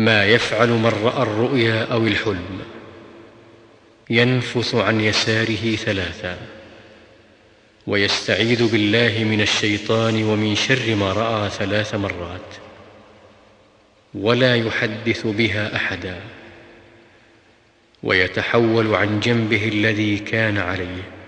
ما يفعل من رأى الرؤيا أو الحلم ينفث عن يساره ثلاثا ويستعيذ بالله من الشيطان ومن شر ما رأى ثلاث مرات ولا يحدث بها أحدا ويتحول عن جنبه الذي كان عليه.